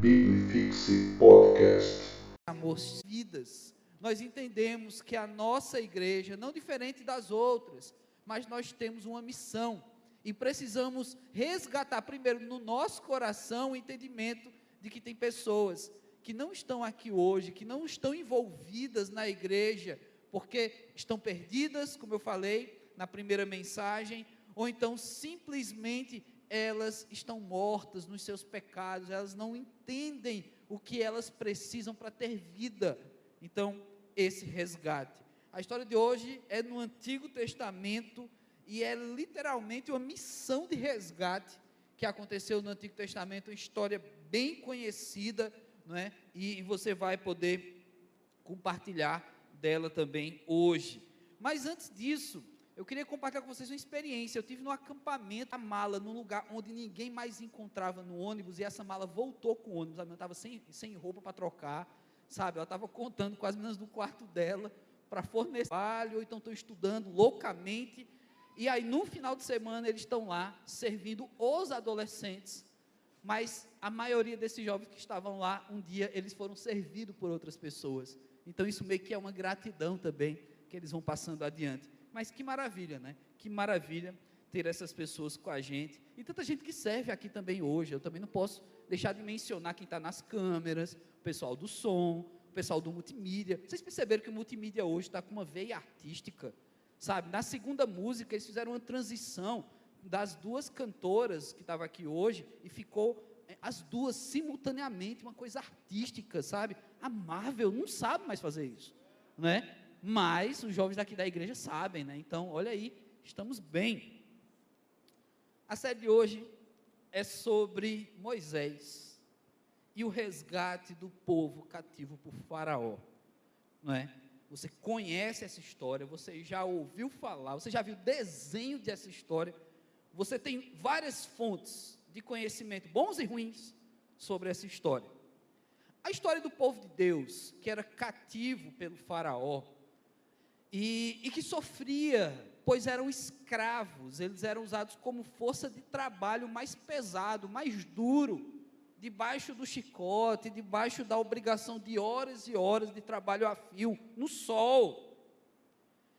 Bibifixe Podcast. Amor, vidas. Nós entendemos que a nossa igreja, não diferente das outras, mas nós temos uma missão e precisamos resgatar primeiro no nosso coração o entendimento de que tem pessoas que não estão aqui hoje, que não estão envolvidas na igreja, porque estão perdidas, como eu falei na primeira mensagem, ou então simplesmente elas estão mortas nos seus pecados, elas não entendem o que elas precisam para ter vida. Então, esse resgate. A história de hoje é no Antigo Testamento e é literalmente uma missão de resgate que aconteceu no Antigo Testamento, uma história bem conhecida, não é? E, você vai poder compartilhar dela também hoje. Mas antes disso, eu queria compartilhar com vocês uma experiência. Eu tive no acampamento a mala num lugar onde ninguém mais encontrava no ônibus e essa mala voltou com o ônibus. Ela estava sem, sem roupa para trocar, sabe? Ela estava contando com as meninas do quarto dela para fornecer trabalho, ou então estão estudando loucamente. E aí, no final de semana, eles estão lá servindo os adolescentes. Mas a maioria desses jovens que estavam lá, um dia eles foram servidos por outras pessoas. Então, isso meio que é uma gratidão também que eles vão passando adiante. Mas que maravilha, né? Que maravilha ter essas pessoas com a gente. E tanta gente que serve aqui também hoje. Eu também não posso deixar de mencionar quem está nas câmeras, o pessoal do som, o pessoal do multimídia. Vocês perceberam que o multimídia hoje está com uma veia artística, sabe? Na segunda música, eles fizeram uma transição das duas cantoras que estavam aqui hoje e ficou é, as duas simultaneamente, uma coisa artística, sabe? A Marvel não sabe mais fazer isso, né? Mas os jovens daqui da igreja sabem, né? Então, olha aí, estamos bem. A série de hoje é sobre Moisés e o resgate do povo cativo por Faraó, não é? Você conhece essa história, você já ouviu falar, você já viu desenho dessa história, você tem várias fontes de conhecimento, bons e ruins, sobre essa história. A história do povo de Deus, que era cativo pelo Faraó, e, e que sofria, pois eram escravos, eles eram usados como força de trabalho mais pesado, mais duro, debaixo do chicote, debaixo da obrigação de horas e horas de trabalho a fio, no sol.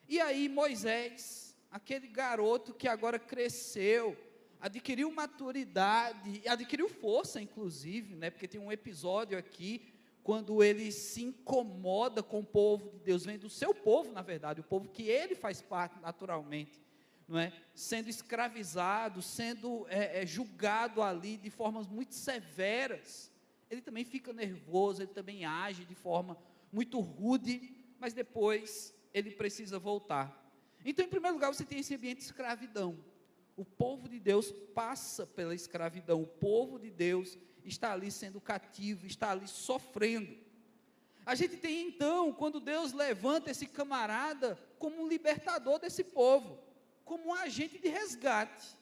E aí Moisés, aquele garoto que agora cresceu, adquiriu maturidade, adquiriu força, inclusive, né? Porque tem um episódio aqui quando ele se incomoda com o povo de Deus, vem do seu povo, na verdade, o povo que ele faz parte naturalmente, não é? Sendo escravizado, sendo é, é, julgado ali de formas muito severas, ele também fica nervoso, ele também age de forma muito rude, mas depois ele precisa voltar. Então, em primeiro lugar, você tem esse ambiente de escravidão. O povo de Deus passa pela escravidão, o povo de Deus está ali sendo cativo, está ali sofrendo. A gente tem então, quando Deus levanta esse camarada como um libertador desse povo, como um agente de resgate.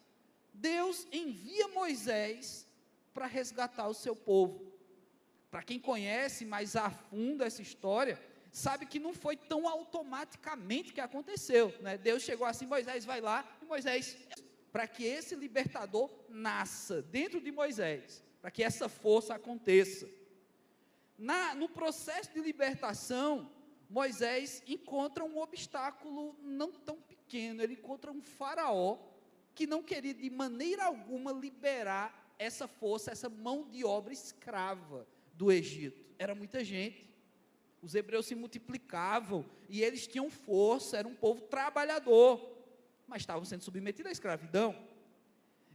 Deus envia Moisés para resgatar o seu povo. Para quem conhece mais a fundo essa história, sabe que não foi tão automaticamente que aconteceu. Né? Deus chegou assim, Moisés vai lá, e Moisés, para que esse libertador nasça dentro de Moisés, para que essa força aconteça. Na, no processo de libertação, Moisés encontra um obstáculo não tão pequeno, ele encontra um faraó que não queria de maneira alguma liberar essa força, essa mão de obra escrava do Egito. Era muita gente. Os hebreus se multiplicavam e eles tinham força, era um povo trabalhador, mas estavam sendo submetidos à escravidão.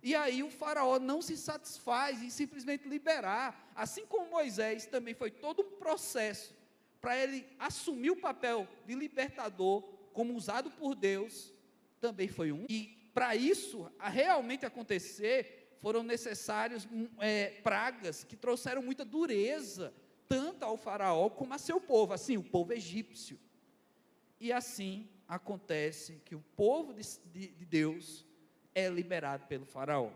E aí o faraó não se satisfaz em simplesmente liberar, assim como Moisés também foi todo um processo para ele assumir o papel de libertador como usado por Deus, também foi um. E para isso realmente acontecer, foram necessários hum, é, pragas que trouxeram muita dureza, tanto ao faraó como a seu povo, assim, o povo egípcio. E assim acontece que o povo de, de, de Deus é liberado pelo faraó.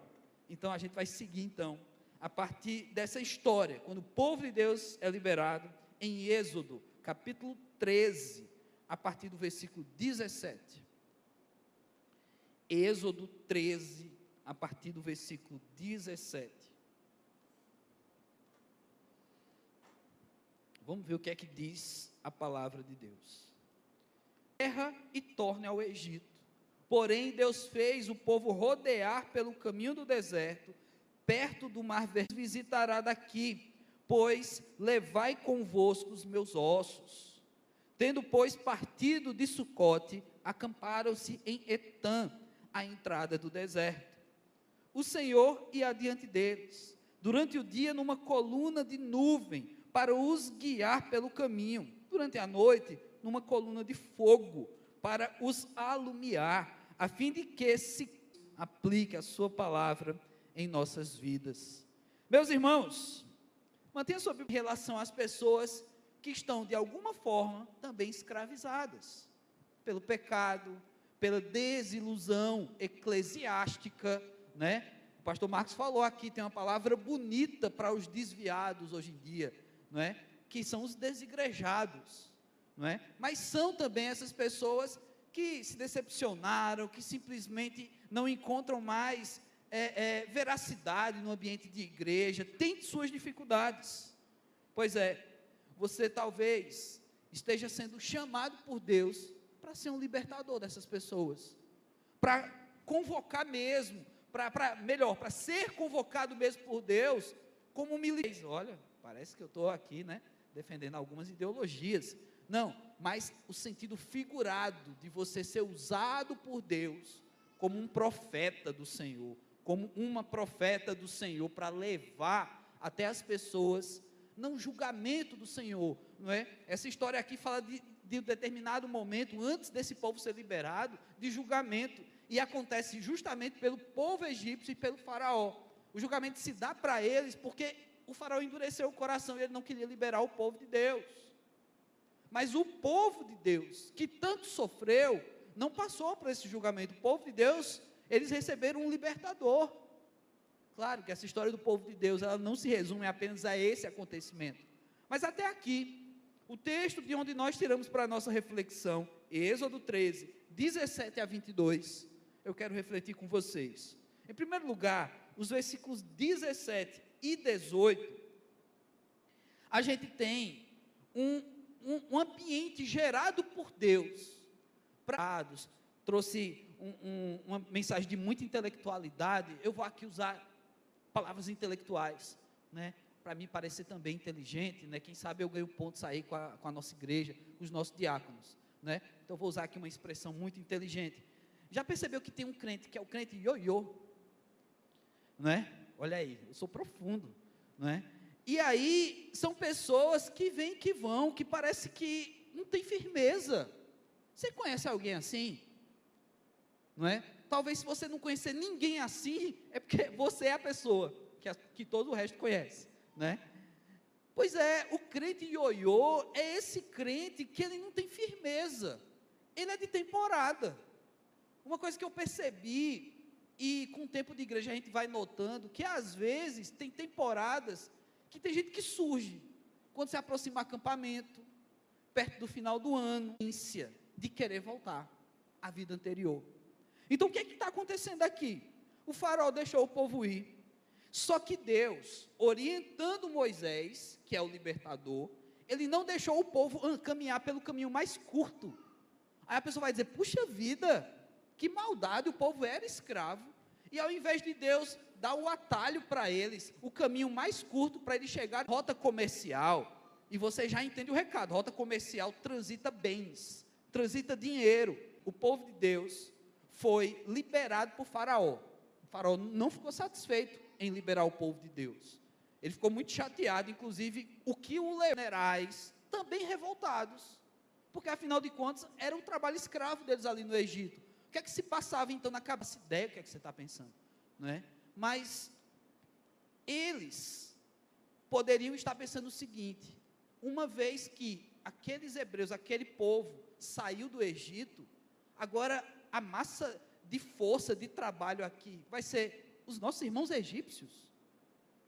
Então a gente vai seguir então a partir dessa história, quando o povo de Deus é liberado em Êxodo, capítulo 13, a partir do versículo 17. Êxodo 13, a partir do versículo 17. Vamos ver o que é que diz a palavra de Deus. Terra e torne ao Egito. Porém, Deus fez o povo rodear pelo caminho do deserto, perto do mar verde, visitará daqui, pois levai convosco os meus ossos. Tendo, pois, partido de Sucote, acamparam-se em Etã, à entrada do deserto. O Senhor ia adiante deles, durante o dia numa coluna de nuvem, para os guiar pelo caminho, durante a noite numa coluna de fogo, para os alumiar, a fim de que se aplique a sua palavra em nossas vidas. Meus irmãos, mantenha sua Bíblia em relação às pessoas que estão de alguma forma também escravizadas pelo pecado, pela desilusão eclesiástica, né? O pastor Marcos falou aqui, tem uma palavra bonita para os desviados hoje em dia, não é? Que são os desigrejados, não é? Mas são também essas pessoas que se decepcionaram, que simplesmente não encontram mais é, é, veracidade no ambiente de igreja, tem suas dificuldades. Pois é, você talvez esteja sendo chamado por Deus para ser um libertador dessas pessoas, para convocar mesmo, para melhor, para ser convocado mesmo por Deus como militante. Olha, parece que eu estou aqui, né, defendendo algumas ideologias. Não, mas o sentido figurado de você ser usado por Deus como um profeta do Senhor, como uma profeta do Senhor para levar até as pessoas não julgamento do Senhor, não é? Essa história aqui fala de, de um determinado momento, antes desse povo ser liberado, de julgamento, e acontece justamente pelo povo egípcio e pelo faraó. O julgamento se dá para eles porque o faraó endureceu o coração e ele não queria liberar o povo de Deus. Mas o povo de Deus, que tanto sofreu, não passou por esse julgamento. O povo de Deus, eles receberam um libertador. Claro que essa história do povo de Deus, ela não se resume apenas a esse acontecimento. Mas até aqui, o texto de onde nós tiramos para a nossa reflexão, Êxodo 13, 17 a 22, eu quero refletir com vocês. Em primeiro lugar, os versículos 17 e 18, a gente tem um, um, um ambiente gerado por Deus, prados, trouxe um, um, uma mensagem de muita intelectualidade, eu vou aqui usar palavras intelectuais, né? para mim parecer também inteligente, né? Quem sabe eu ganho ponto sair com a, com a nossa igreja, com os nossos diáconos, né? Então vou usar aqui uma expressão muito inteligente. Já percebeu que tem um crente que é o crente ioiô, né? Olha aí, eu sou profundo, né? E aí são pessoas que vêm que vão, que parece que não tem firmeza. Você conhece alguém assim? Não é? Talvez se você não conhecer ninguém assim, é porque você é a pessoa que, que todo o resto conhece né? Pois é, o crente ioiô é esse crente que ele não tem firmeza. Ele é de temporada. Uma coisa que eu percebi, e com o tempo de igreja a gente vai notando, que às vezes tem temporadas que tem gente que surge. Quando se aproxima acampamento, perto do final do ano, de querer voltar à vida anterior. Então o que é está acontecendo aqui? O farol deixou o povo ir, só que Deus, orientando Moisés, que é o libertador, ele não deixou o povo caminhar pelo caminho mais curto. Aí a pessoa vai dizer: puxa vida, que maldade, o povo era escravo. E ao invés de Deus dar o atalho para eles, o caminho mais curto para eles chegarem rota comercial, e você já entende o recado: rota comercial transita bens, transita dinheiro. O povo de Deus foi liberado por Faraó. O Faraó não ficou satisfeito em liberar o povo de Deus. Ele ficou muito chateado, inclusive, o que o generais também revoltados, porque afinal de contas era um trabalho escravo deles ali no Egito. Que é que se passava então na cabeça? Ideia, o que é que você está pensando, não é? Mas eles poderiam estar pensando o seguinte: uma vez que aqueles hebreus, aquele povo saiu do Egito, agora a massa de força de trabalho aqui vai ser os nossos irmãos egípcios.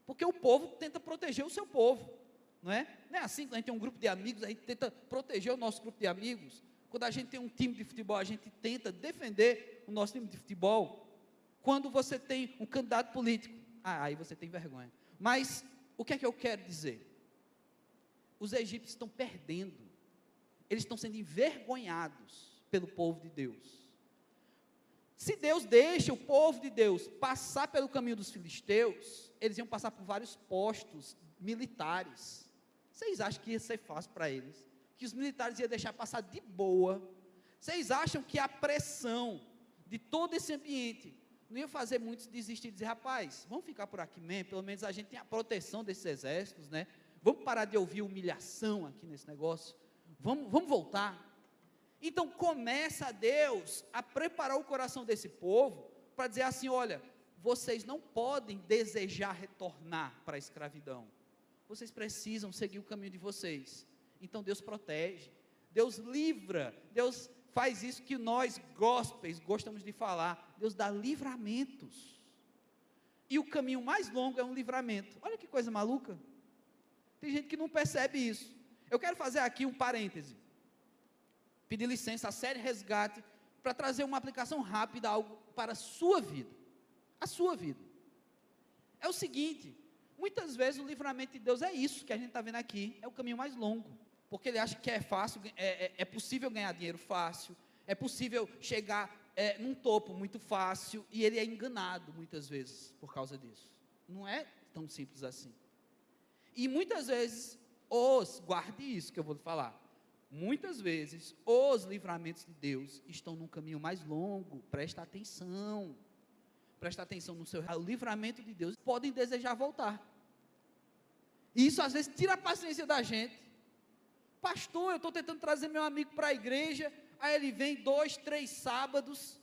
Porque o povo tenta proteger o seu povo, não é? Não é assim a gente tem um grupo de amigos, a gente tenta proteger o nosso grupo de amigos. Quando a gente tem um time de futebol, a gente tenta defender o nosso time de futebol. Quando você tem um candidato político, ah, aí você tem vergonha. Mas o que é que eu quero dizer? os egípcios estão perdendo, eles estão sendo envergonhados pelo povo de Deus. Se Deus deixa o povo de Deus passar pelo caminho dos filisteus, eles iam passar por vários postos militares. Vocês acham que ia ser fácil para eles? Que os militares iam deixar passar de boa? Vocês acham que a pressão de todo esse ambiente não ia fazer muitos desistir e dizer, rapaz, vamos ficar por aqui mesmo, pelo menos a gente tem a proteção desses exércitos, né? Vamos parar de ouvir humilhação aqui nesse negócio. Vamos, vamos voltar. Então começa Deus a preparar o coração desse povo para dizer assim: olha, vocês não podem desejar retornar para a escravidão. Vocês precisam seguir o caminho de vocês. Então Deus protege, Deus livra, Deus faz isso que nós gospels gostamos de falar. Deus dá livramentos. E o caminho mais longo é um livramento. Olha que coisa maluca. Tem gente que não percebe isso. Eu quero fazer aqui um parêntese pedir licença à série Resgate para trazer uma aplicação rápida algo para a sua vida. A sua vida. É o seguinte, muitas vezes o livramento de Deus é isso que a gente está vendo aqui, é o caminho mais longo. Porque ele acha que é fácil, é, é, é possível ganhar dinheiro fácil, é possível chegar é, num topo muito fácil, e ele é enganado muitas vezes por causa disso. Não é tão simples assim. E muitas vezes, os, guarde isso que eu vou falar, Muitas vezes, os livramentos de Deus estão num caminho mais longo. Presta atenção. Presta atenção no seu. O livramento de Deus podem desejar voltar. Isso às vezes tira a paciência da gente. Pastor, eu estou tentando trazer meu amigo para a igreja. Aí ele vem dois, três sábados.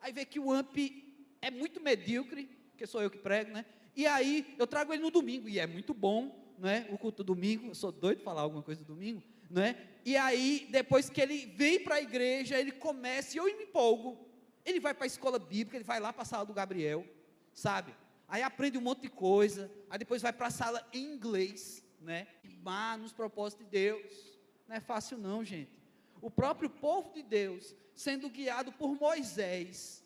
Aí vê que o AMP é muito medíocre, porque sou eu que prego, né? E aí eu trago ele no domingo, e é muito bom, né? O culto do domingo. Eu sou doido de falar alguma coisa do domingo né? E aí, depois que ele vem para a igreja, ele começa, e eu me empolgo. Ele vai para a escola bíblica, ele vai lá para a sala do Gabriel, sabe? Aí aprende um monte de coisa, aí depois vai para a sala em inglês, né? Mas nos propósitos de Deus. Não é fácil não, gente. O próprio povo de Deus, sendo guiado por Moisés,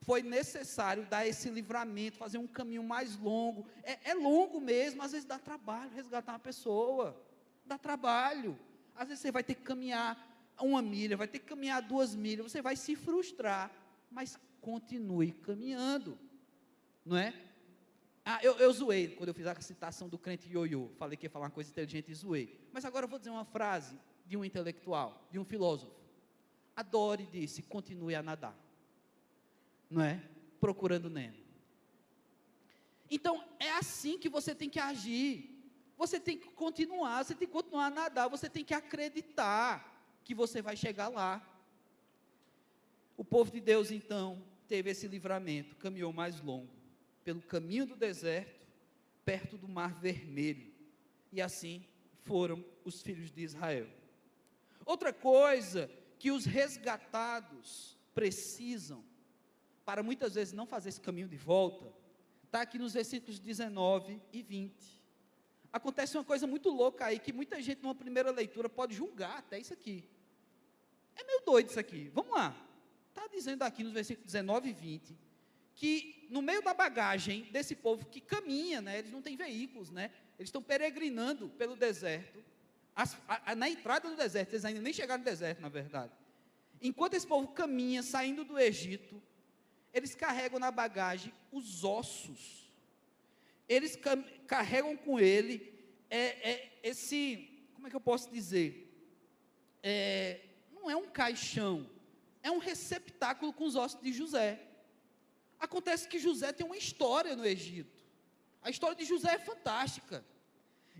foi necessário dar esse livramento, fazer um caminho mais longo. É, é longo mesmo, às vezes dá trabalho resgatar uma pessoa. Dá trabalho. Às vezes você vai ter que caminhar uma milha, vai ter que caminhar duas milhas, você vai se frustrar, mas continue caminhando, não é? Ah, eu, eu zoei quando eu fiz a citação do crente ioiô, falei que ia falar uma coisa inteligente e zoei. Mas agora eu vou dizer uma frase de um intelectual, de um filósofo. Adore disse, continue a nadar. Não é? Procurando Nemo. Então, é assim que você tem que agir. Você tem que continuar, você tem que continuar a nadar, você tem que acreditar que você vai chegar lá. O povo de Deus, então, teve esse livramento, caminhou mais longo, pelo caminho do deserto, perto do mar vermelho. E assim foram os filhos de Israel. Outra coisa que os resgatados precisam, para muitas vezes não fazer esse caminho de volta, está aqui nos versículos 19 e 20 acontece uma coisa muito louca aí, que muita gente numa primeira leitura pode julgar até isso aqui. É meio doido isso aqui. Vamos lá. Está dizendo aqui nos versículos 19 e 20, que no meio da bagagem desse povo que caminha, né, eles não têm veículos, né, eles estão peregrinando pelo deserto, as, a, a, na entrada do deserto, eles ainda nem chegaram no deserto, na verdade. Enquanto esse povo caminha, saindo do Egito, eles carregam na bagagem os ossos eles carregam com ele é, é, esse, como é que eu posso dizer? É, não é um caixão, é um receptáculo com os ossos de José. Acontece que José tem uma história no Egito. A história de José é fantástica.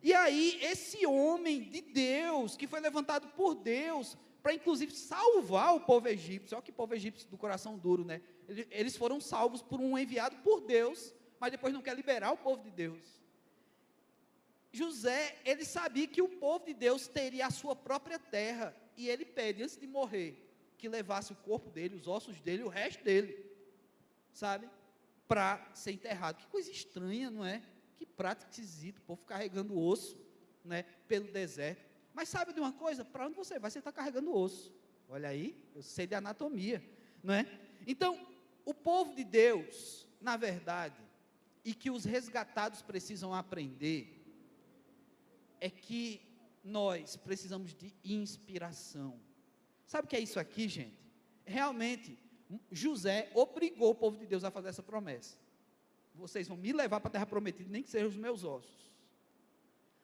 E aí, esse homem de Deus, que foi levantado por Deus, para inclusive salvar o povo egípcio, olha que povo egípcio do coração duro, né? Eles foram salvos por um enviado por Deus, mas depois não quer liberar o povo de Deus. José, ele sabia que o povo de Deus teria a sua própria terra, e ele pede, antes de morrer, que levasse o corpo dele, os ossos dele, o resto dele, sabe? Para ser enterrado. Que coisa estranha, não é? Que prática esquisito, o povo carregando osso, né? Pelo deserto. Mas sabe de uma coisa? Para onde você vai? Você está carregando osso. Olha aí, eu sei de anatomia, não é? Então, o povo de Deus, na verdade, e que os resgatados precisam aprender é que nós precisamos de inspiração. Sabe o que é isso aqui, gente? Realmente, José obrigou o povo de Deus a fazer essa promessa. Vocês vão me levar para a terra prometida, nem que sejam os meus ossos.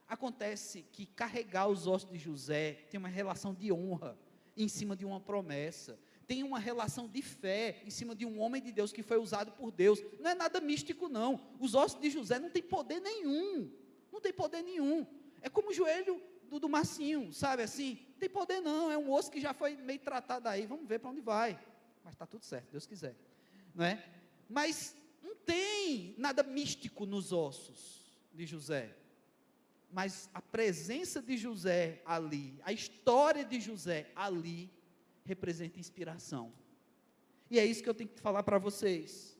Acontece que carregar os ossos de José tem uma relação de honra em cima de uma promessa, tem uma relação de fé em cima de um homem de Deus que foi usado por Deus. Não é nada místico, não. Os ossos de José não tem poder nenhum. Não tem poder nenhum. É como o joelho do, do Marcinho, sabe assim? Não tem poder não, é um osso que já foi meio tratado aí, vamos ver para onde vai. Mas está tudo certo, Deus quiser. Não é? Mas não tem nada místico nos ossos de José. Mas a presença de José ali, a história de José ali, representa inspiração. E é isso que eu tenho que falar para vocês.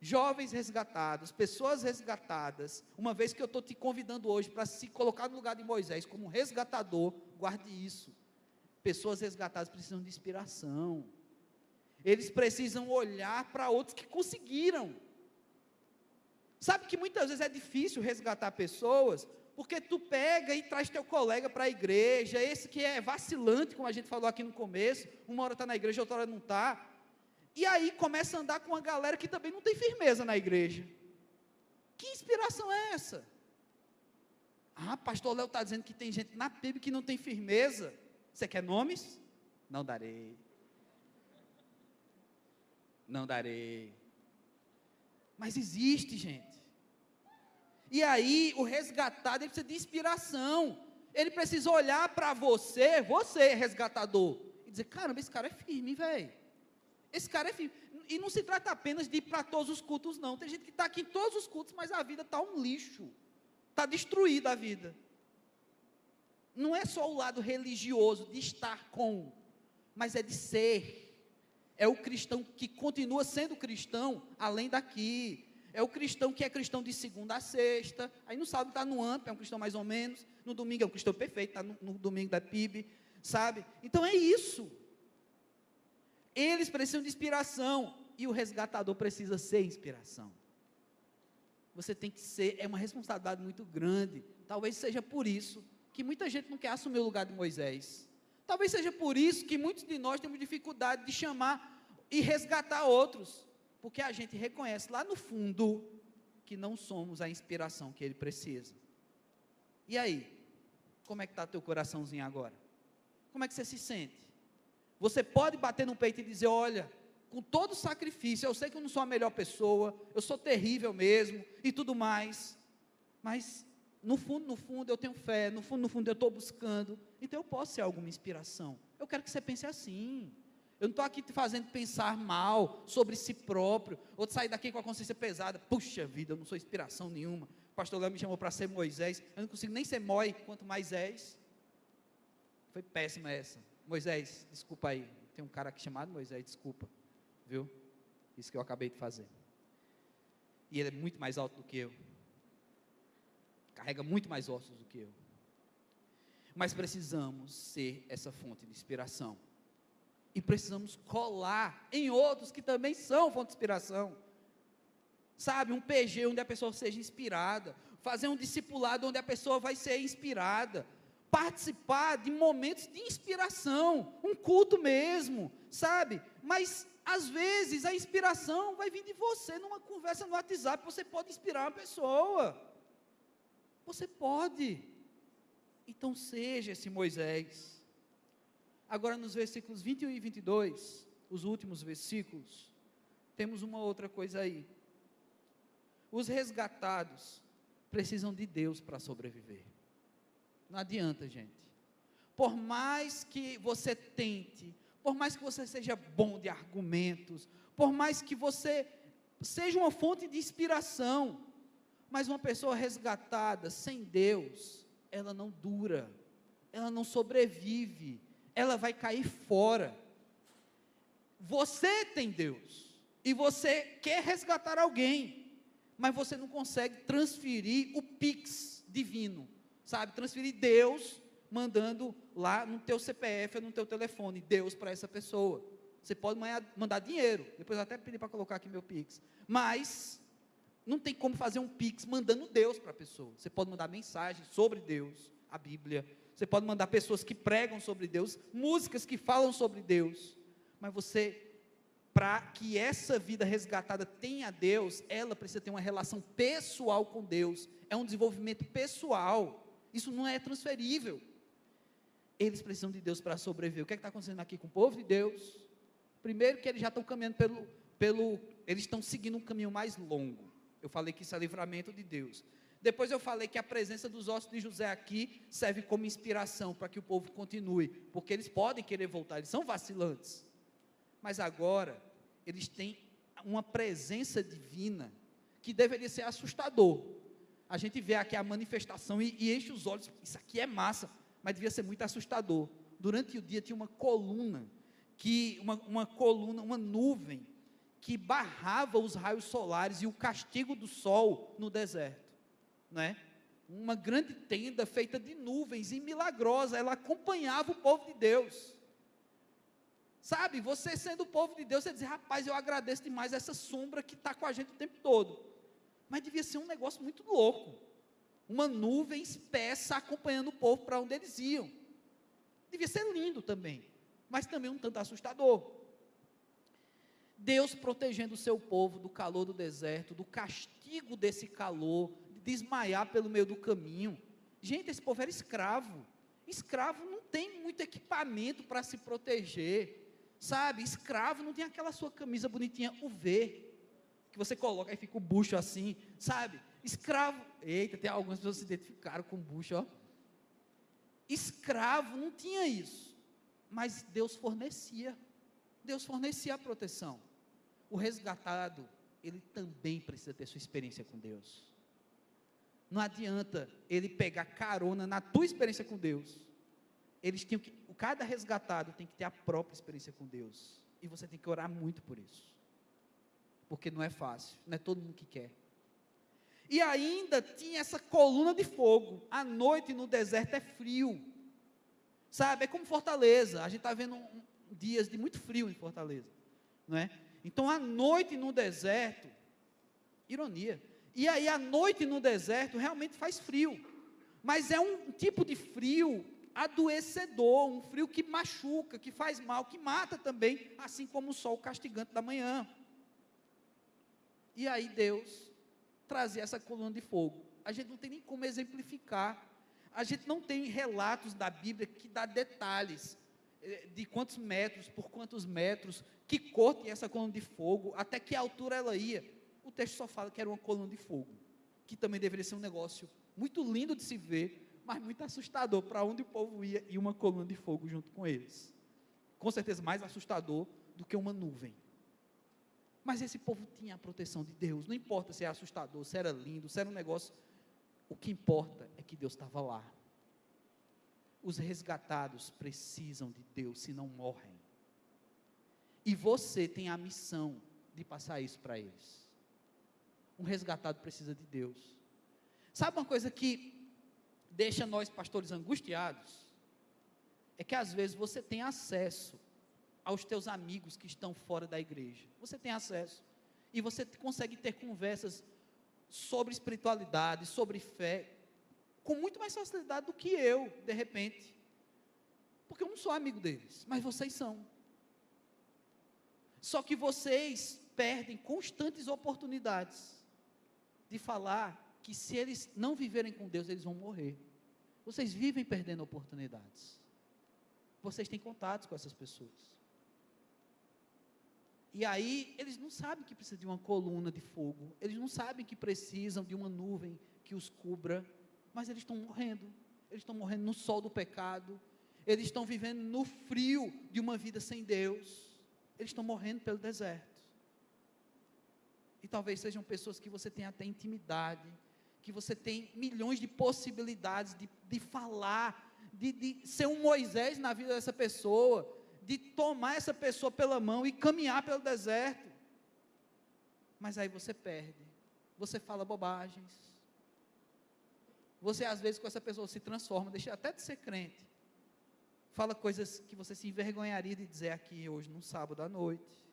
Jovens resgatados, pessoas resgatadas, uma vez que eu estou te convidando hoje para se colocar no lugar de Moisés como resgatador, guarde isso. Pessoas resgatadas precisam de inspiração. Eles precisam olhar para outros que conseguiram. Sabe que muitas vezes é difícil resgatar pessoas, porque tu pega e traz teu colega para a igreja, esse que é vacilante, como a gente falou aqui no começo, uma hora está na igreja, outra hora não está. E aí começa a andar com uma galera que também não tem firmeza na igreja. Que inspiração é essa? Ah, pastor Léo está dizendo que tem gente na PIB que não tem firmeza. Você quer nomes? Não darei. Não darei. Mas existe, gente. E aí, o resgatado ele precisa de inspiração. Ele precisa olhar para você, você resgatador, e dizer: caramba, esse cara é firme, velho. Esse cara é firme. E não se trata apenas de ir para todos os cultos, não. Tem gente que está aqui em todos os cultos, mas a vida está um lixo. Está destruída a vida. Não é só o lado religioso de estar com, mas é de ser. É o cristão que continua sendo cristão além daqui é o cristão que é cristão de segunda a sexta, aí no sábado está no AMP, é um cristão mais ou menos, no domingo é um cristão perfeito, está no, no domingo da PIB, sabe? Então é isso. Eles precisam de inspiração, e o resgatador precisa ser inspiração. Você tem que ser, é uma responsabilidade muito grande. Talvez seja por isso que muita gente não quer assumir o lugar de Moisés. Talvez seja por isso que muitos de nós temos dificuldade de chamar e resgatar outros porque a gente reconhece lá no fundo que não somos a inspiração que ele precisa. E aí? Como é que está teu coraçãozinho agora? Como é que você se sente? Você pode bater no peito e dizer: olha, com todo sacrifício, eu sei que eu não sou a melhor pessoa, eu sou terrível mesmo e tudo mais, mas no fundo, no fundo eu tenho fé, no fundo, no fundo eu estou buscando, então eu posso ser alguma inspiração. Eu quero que você pense assim. Eu não estou aqui te fazendo pensar mal sobre si próprio, ou sair daqui com a consciência pesada. Puxa vida, eu não sou inspiração nenhuma. O pastor Léo me chamou para ser Moisés. Eu não consigo nem ser Moi, quanto mais és. Foi péssima essa. Moisés, desculpa aí. Tem um cara aqui chamado Moisés, desculpa. Viu? Isso que eu acabei de fazer. E ele é muito mais alto do que eu. Carrega muito mais ossos do que eu. Mas precisamos ser essa fonte de inspiração e precisamos colar em outros que também são fonte de inspiração. Sabe, um PG onde a pessoa seja inspirada, fazer um discipulado onde a pessoa vai ser inspirada, participar de momentos de inspiração, um culto mesmo, sabe? Mas às vezes a inspiração vai vir de você numa conversa no WhatsApp, você pode inspirar uma pessoa. Você pode. Então seja esse Moisés Agora, nos versículos 21 e 22, os últimos versículos, temos uma outra coisa aí. Os resgatados precisam de Deus para sobreviver. Não adianta, gente. Por mais que você tente, por mais que você seja bom de argumentos, por mais que você seja uma fonte de inspiração, mas uma pessoa resgatada sem Deus, ela não dura, ela não sobrevive, ela vai cair fora. Você tem Deus e você quer resgatar alguém, mas você não consegue transferir o pix divino, sabe? Transferir Deus mandando lá no teu CPF no teu telefone Deus para essa pessoa. Você pode mandar dinheiro, depois eu até pedi para colocar aqui meu pix, mas não tem como fazer um pix mandando Deus para a pessoa. Você pode mandar mensagem sobre Deus, a Bíblia, você pode mandar pessoas que pregam sobre Deus, músicas que falam sobre Deus, mas você, para que essa vida resgatada tenha Deus, ela precisa ter uma relação pessoal com Deus, é um desenvolvimento pessoal, isso não é transferível. Eles precisam de Deus para sobreviver. O que é está acontecendo aqui com o povo de Deus? Primeiro que eles já estão caminhando pelo, pelo eles estão seguindo um caminho mais longo. Eu falei que isso é livramento de Deus. Depois eu falei que a presença dos ossos de José aqui serve como inspiração para que o povo continue, porque eles podem querer voltar, eles são vacilantes. Mas agora, eles têm uma presença divina que deveria ser assustador. A gente vê aqui a manifestação e, e enche os olhos, isso aqui é massa, mas devia ser muito assustador. Durante o dia tinha uma coluna, que uma, uma coluna, uma nuvem, que barrava os raios solares e o castigo do sol no deserto né? uma grande tenda feita de nuvens e milagrosa, ela acompanhava o povo de Deus. Sabe, você sendo o povo de Deus, você diz, rapaz, eu agradeço demais essa sombra que está com a gente o tempo todo. Mas devia ser um negócio muito louco. Uma nuvem espessa acompanhando o povo para onde eles iam. Devia ser lindo também, mas também um tanto assustador. Deus protegendo o seu povo do calor do deserto, do castigo desse calor, desmaiar pelo meio do caminho. Gente, esse povo era escravo. Escravo não tem muito equipamento para se proteger. Sabe? Escravo não tem aquela sua camisa bonitinha UV que você coloca e fica o bucho assim, sabe? Escravo, eita, tem algumas pessoas que se identificaram com bucho, ó. Escravo não tinha isso, mas Deus fornecia. Deus fornecia a proteção. O resgatado, ele também precisa ter sua experiência com Deus. Não adianta ele pegar carona na tua experiência com Deus. Eles tinham que, cada resgatado tem que ter a própria experiência com Deus. E você tem que orar muito por isso. Porque não é fácil, não é todo mundo que quer. E ainda tinha essa coluna de fogo. À noite no deserto é frio. Sabe, é como Fortaleza. A gente está vendo um, dias de muito frio em Fortaleza. Não é? Então, à noite no deserto, ironia, e aí a noite no deserto realmente faz frio. Mas é um tipo de frio adoecedor, um frio que machuca, que faz mal, que mata também, assim como o sol castigante da manhã. E aí Deus trazia essa coluna de fogo. A gente não tem nem como exemplificar. A gente não tem relatos da Bíblia que dá detalhes de quantos metros, por quantos metros, que cor tinha essa coluna de fogo, até que altura ela ia o texto só fala que era uma coluna de fogo, que também deveria ser um negócio muito lindo de se ver, mas muito assustador para onde o povo ia e uma coluna de fogo junto com eles. Com certeza mais assustador do que uma nuvem. Mas esse povo tinha a proteção de Deus, não importa se era assustador, se era lindo, se era um negócio, o que importa é que Deus estava lá. Os resgatados precisam de Deus, se não morrem. E você tem a missão de passar isso para eles um resgatado precisa de Deus. Sabe uma coisa que deixa nós pastores angustiados? É que às vezes você tem acesso aos teus amigos que estão fora da igreja. Você tem acesso e você consegue ter conversas sobre espiritualidade, sobre fé, com muito mais facilidade do que eu, de repente. Porque eu não sou amigo deles, mas vocês são. Só que vocês perdem constantes oportunidades de falar que se eles não viverem com Deus, eles vão morrer. Vocês vivem perdendo oportunidades. Vocês têm contatos com essas pessoas. E aí, eles não sabem que precisa de uma coluna de fogo, eles não sabem que precisam de uma nuvem que os cubra, mas eles estão morrendo. Eles estão morrendo no sol do pecado, eles estão vivendo no frio de uma vida sem Deus, eles estão morrendo pelo deserto. E talvez sejam pessoas que você tem até intimidade, que você tem milhões de possibilidades de, de falar, de, de ser um Moisés na vida dessa pessoa, de tomar essa pessoa pela mão e caminhar pelo deserto. Mas aí você perde, você fala bobagens. Você às vezes com essa pessoa se transforma, deixa até de ser crente. Fala coisas que você se envergonharia de dizer aqui hoje, num sábado à noite.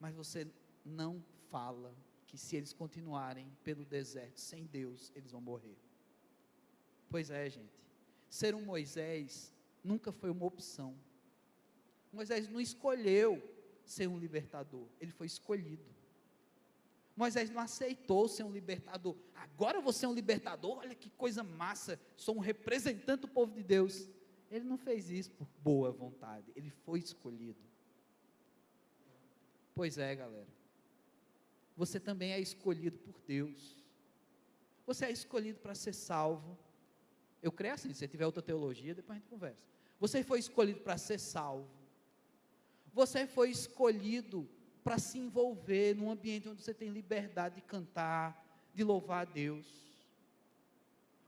Mas você não fala que se eles continuarem pelo deserto sem Deus, eles vão morrer. Pois é, gente. Ser um Moisés nunca foi uma opção. Moisés não escolheu ser um libertador, ele foi escolhido. Moisés não aceitou ser um libertador. Agora vou ser um libertador, olha que coisa massa, sou um representante do povo de Deus. Ele não fez isso por boa vontade, ele foi escolhido. Pois é, galera. Você também é escolhido por Deus. Você é escolhido para ser salvo. Eu creio assim, se você tiver outra teologia, depois a gente conversa. Você foi escolhido para ser salvo. Você foi escolhido para se envolver num ambiente onde você tem liberdade de cantar, de louvar a Deus.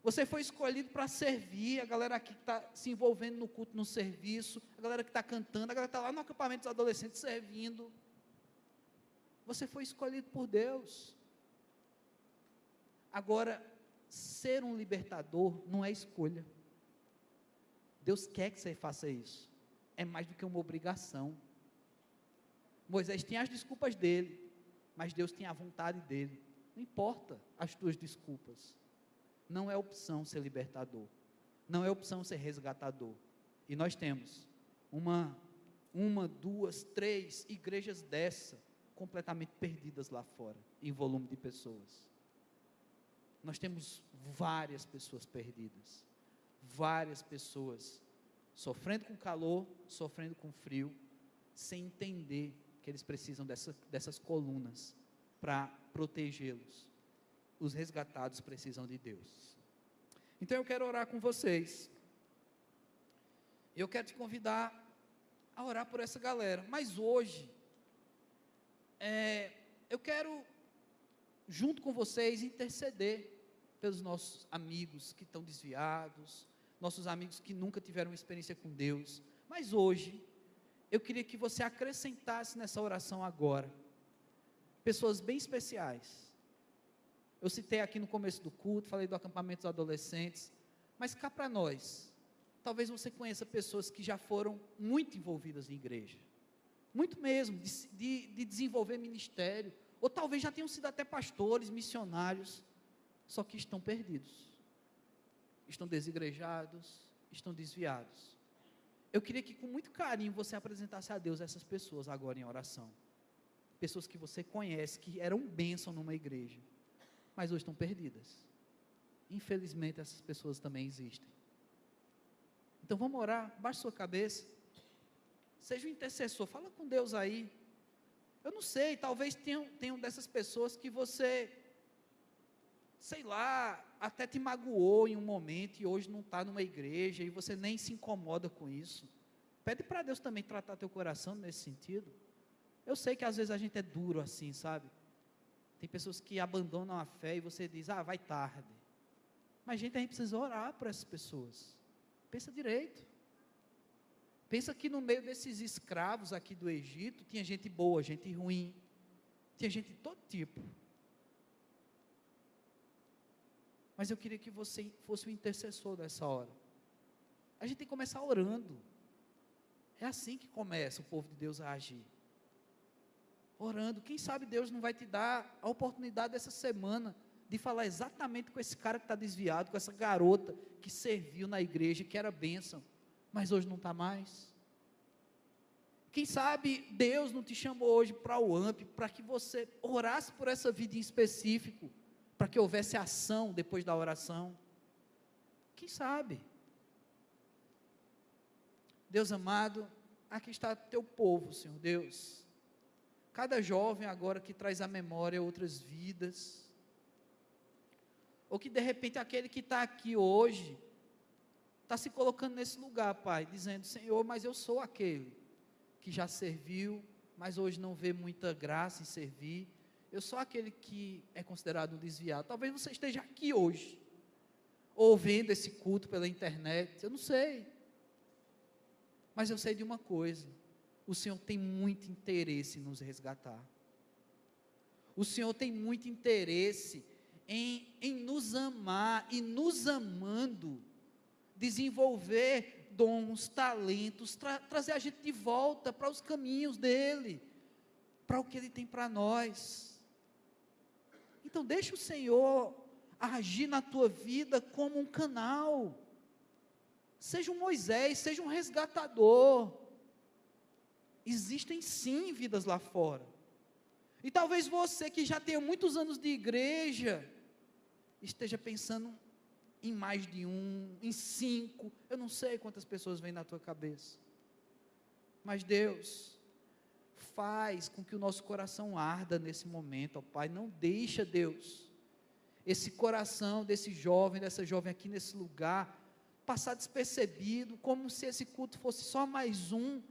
Você foi escolhido para servir, a galera aqui que está se envolvendo no culto, no serviço, a galera que está cantando, a galera que está lá no acampamento dos adolescentes servindo. Você foi escolhido por Deus. Agora, ser um libertador não é escolha. Deus quer que você faça isso. É mais do que uma obrigação. Moisés tinha as desculpas dele, mas Deus tinha a vontade dele. Não importa as tuas desculpas. Não é opção ser libertador. Não é opção ser resgatador. E nós temos uma, uma, duas, três igrejas dessa completamente perdidas lá fora, em volume de pessoas. Nós temos várias pessoas perdidas, várias pessoas sofrendo com calor, sofrendo com frio, sem entender que eles precisam dessa, dessas colunas para protegê-los. Os resgatados precisam de Deus. Então eu quero orar com vocês. Eu quero te convidar a orar por essa galera. Mas hoje, é, eu quero, junto com vocês, interceder pelos nossos amigos que estão desviados, nossos amigos que nunca tiveram experiência com Deus. Mas hoje, eu queria que você acrescentasse nessa oração agora pessoas bem especiais. Eu citei aqui no começo do culto, falei do acampamento dos adolescentes, mas cá para nós, talvez você conheça pessoas que já foram muito envolvidas em igreja, muito mesmo, de, de, de desenvolver ministério, ou talvez já tenham sido até pastores, missionários, só que estão perdidos, estão desigrejados, estão desviados. Eu queria que com muito carinho você apresentasse a Deus essas pessoas agora em oração. Pessoas que você conhece, que eram bênção numa igreja, mas hoje estão perdidas. Infelizmente, essas pessoas também existem. Então vamos orar, baixe sua cabeça. Seja um intercessor, fala com Deus aí. Eu não sei, talvez tenham, tenham dessas pessoas que você, sei lá, até te magoou em um momento e hoje não está numa igreja e você nem se incomoda com isso. Pede para Deus também tratar teu coração nesse sentido. Eu sei que às vezes a gente é duro assim, sabe? Tem pessoas que abandonam a fé e você diz, ah, vai tarde. Mas gente, a gente precisa orar por essas pessoas. Pensa direito. Pensa que no meio desses escravos aqui do Egito, tinha gente boa, gente ruim, tinha gente de todo tipo. Mas eu queria que você fosse o intercessor nessa hora. A gente tem que começar orando. É assim que começa o povo de Deus a agir. Orando. Quem sabe Deus não vai te dar a oportunidade dessa semana de falar exatamente com esse cara que está desviado, com essa garota que serviu na igreja, que era bênção, mas hoje não está mais. Quem sabe Deus não te chamou hoje para o AMP, para que você orasse por essa vida em específico, para que houvesse ação depois da oração. Quem sabe? Deus amado, aqui está teu povo, Senhor Deus. Cada jovem agora que traz à memória outras vidas, ou que de repente aquele que está aqui hoje, está se colocando nesse lugar, Pai, dizendo: Senhor, mas eu sou aquele que já serviu, mas hoje não vê muita graça em servir, eu sou aquele que é considerado um desviado. Talvez você esteja aqui hoje, ouvindo esse culto pela internet, eu não sei. Mas eu sei de uma coisa: o Senhor tem muito interesse em nos resgatar. O Senhor tem muito interesse em, em nos amar e nos amando, desenvolver dons, talentos, tra trazer a gente de volta para os caminhos dele, para o que ele tem para nós. Então, deixa o Senhor agir na tua vida como um canal. Seja um Moisés, seja um resgatador. Existem sim vidas lá fora. E talvez você que já tenha muitos anos de igreja, esteja pensando em mais de um, em cinco, eu não sei quantas pessoas vêm na tua cabeça. Mas Deus, faz com que o nosso coração arda nesse momento, ó Pai, não deixa, Deus, esse coração desse jovem, dessa jovem aqui nesse lugar, passar despercebido, como se esse culto fosse só mais um,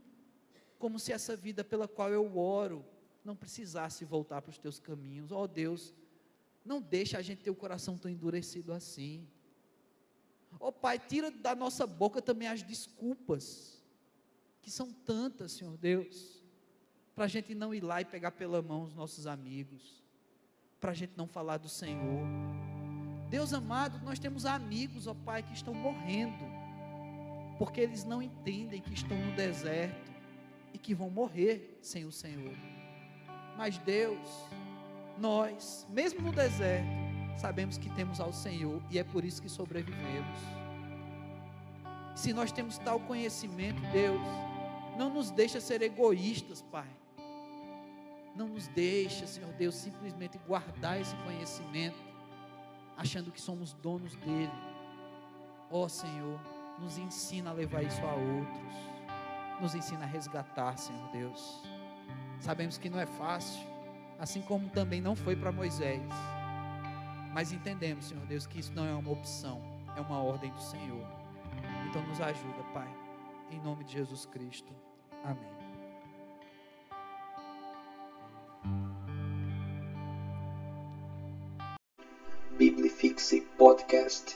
como se essa vida pela qual eu oro não precisasse voltar para os teus caminhos. Ó oh, Deus, não deixa a gente ter o coração tão endurecido assim. Ó Pai, tira da nossa boca também as desculpas, que são tantas, Senhor Deus, para a gente não ir lá e pegar pela mão os nossos amigos, para a gente não falar do Senhor. Deus amado, nós temos amigos, ó Pai, que estão morrendo, porque eles não entendem que estão no deserto e que vão morrer sem o Senhor. Mas Deus, nós, mesmo no deserto, sabemos que temos ao Senhor e é por isso que sobrevivemos. Se nós temos tal conhecimento, Deus, não nos deixa ser egoístas, Pai. Não nos deixa, Senhor Deus, simplesmente guardar esse conhecimento achando que somos donos dele. Ó oh, Senhor, nos ensina a levar isso a outros. Nos ensina a resgatar, Senhor Deus. Sabemos que não é fácil, assim como também não foi para Moisés. Mas entendemos, Senhor Deus, que isso não é uma opção, é uma ordem do Senhor. Então nos ajuda, Pai. Em nome de Jesus Cristo. Amém. Podcast.